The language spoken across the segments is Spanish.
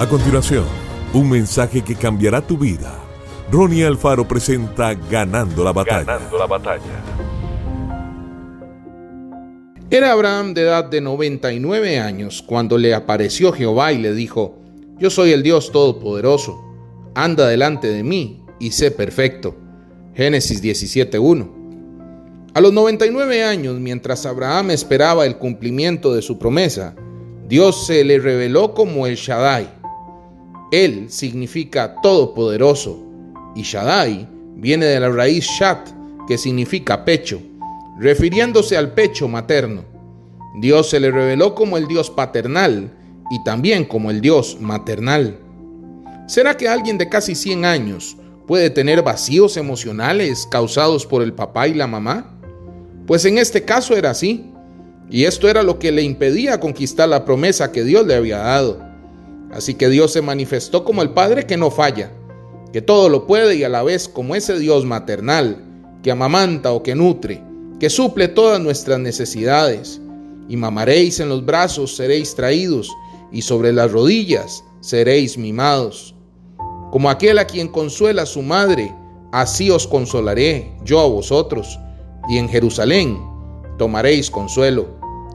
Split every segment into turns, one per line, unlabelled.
A continuación, un mensaje que cambiará tu vida. Ronnie Alfaro presenta Ganando la batalla. Ganando la batalla.
Era Abraham de edad de 99 años cuando le apareció Jehová y le dijo, Yo soy el Dios Todopoderoso, anda delante de mí y sé perfecto. Génesis 17.1. A los 99 años, mientras Abraham esperaba el cumplimiento de su promesa, Dios se le reveló como el Shaddai. Él significa todopoderoso y Shaddai viene de la raíz Shat, que significa pecho, refiriéndose al pecho materno. Dios se le reveló como el Dios paternal y también como el Dios maternal. ¿Será que alguien de casi 100 años puede tener vacíos emocionales causados por el papá y la mamá? Pues en este caso era así, y esto era lo que le impedía conquistar la promesa que Dios le había dado. Así que Dios se manifestó como el Padre que no falla, que todo lo puede y a la vez como ese Dios maternal, que amamanta o que nutre, que suple todas nuestras necesidades. Y mamaréis en los brazos, seréis traídos, y sobre las rodillas seréis mimados. Como aquel a quien consuela su madre, así os consolaré yo a vosotros y en Jerusalén tomaréis consuelo.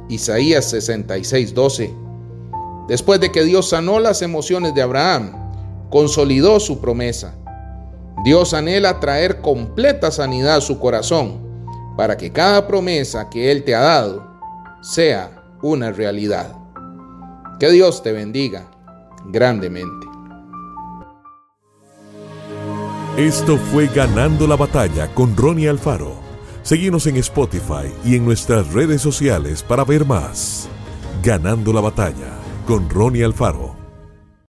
Isaías 66, 12. Después de que Dios sanó las emociones de Abraham, consolidó su promesa. Dios anhela traer completa sanidad a su corazón para que cada promesa que Él te ha dado sea una realidad. Que Dios te bendiga grandemente.
Esto fue Ganando la Batalla con Ronnie Alfaro. Seguimos en Spotify y en nuestras redes sociales para ver más. Ganando la batalla con Ronnie Alfaro.